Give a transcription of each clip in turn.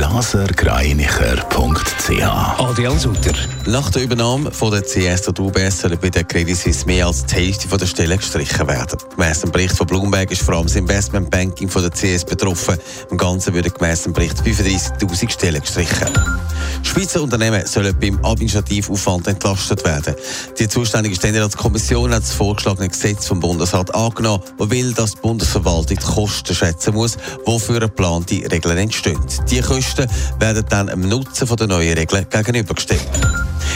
blasergreinicher.ch Adrian Sutter. Nach der Übernahme von der CS und UBS sollen bei der Credit Suisse mehr als die Hälfte der Stellen gestrichen werden. Gemäss dem Bericht von Bloomberg ist vor allem das Investmentbanking von der CS betroffen. Im Ganzen würden gemäss dem Bericht 35.000 Stellen gestrichen. Schweizer Unternehmen sollen beim Administrativaufwand entlastet werden. Die zuständige Ständeratskommission hat das vorgeschlagene Gesetz vom Bundesrat angenommen, das will, dass die Bundesverwaltung die Kosten schätzen muss, wofür geplante Regeln entstehen. Die Kosten werden dann dem Nutzen der neuen Regeln gegenübergestellt.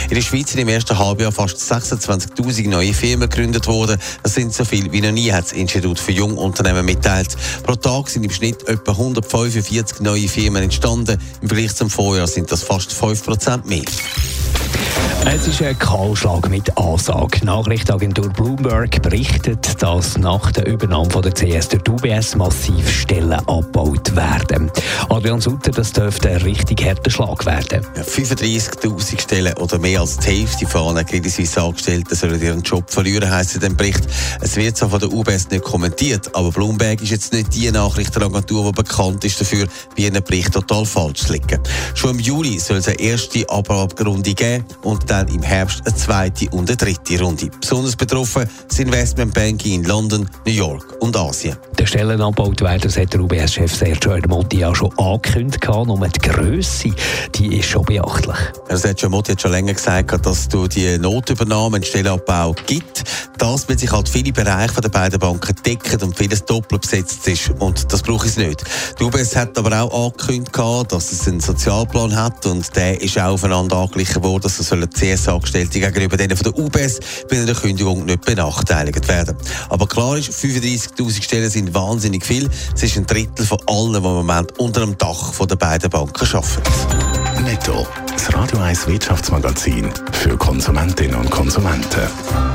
In der Schweiz sind im ersten Halbjahr fast 26.000 neue Firmen gegründet worden. Das sind so viel wie noch nie, hat das Institut für Jungunternehmen mitteilt. Pro Tag sind im Schnitt etwa 145 neue Firmen entstanden. Im Vergleich zum Vorjahr sind das fast 5% mehr. Es ist ein Kahlschlag mit Ansage. Nachrichtenagentur Bloomberg berichtet, dass nach der Übernahme von der CS durch UBS massiv Stellen abgebaut werden. Adrian Sutter, das dürfte ein richtig harter Schlag werden. Ja, 35.000 Stellen oder mehr als die Hälfte von allen Credit Angestellten sollen ihren Job verlieren, heisst in dem Bericht. Es wird zwar von der UBS nicht kommentiert, aber Bloomberg ist jetzt nicht die Nachrichtenagentur, die bekannt ist dafür, wie ein Bericht total falsch liegen. Schon im Juli soll es eine erste Abrunde geben und dann im Herbst eine zweite und eine dritte Runde. Besonders betroffen das Investmentbanking in London, New York und Asien. Der Stellenabbau werden, das hat der UBS-Chef Sergio Ermotti ja schon angekündigt. Nur die Grösse, die ist schon beachtlich. Sergio Ermotti hat schon länger gesagt, dass es durch die Notübernahme einen Stellenabbau gibt. Das, weil sich halt viele Bereiche der beiden Banken decken und vieles doppelt besetzt ist. Und das brauche ich nicht. Die UBS hat aber auch angekündigt, dass es einen Sozialplan hat und der ist auch aufeinander angeglichen worden, dass es CS-Angestellte gegenüber denen von der UBS bei einer Kündigung nicht benachteiligt werden. Aber klar ist, 35.000 Stellen sind wahnsinnig viel. Es ist ein Drittel von allen, die im Moment unter dem Dach der beiden Banken arbeiten. Netto, das Radio 1 Wirtschaftsmagazin für Konsumentinnen und Konsumenten.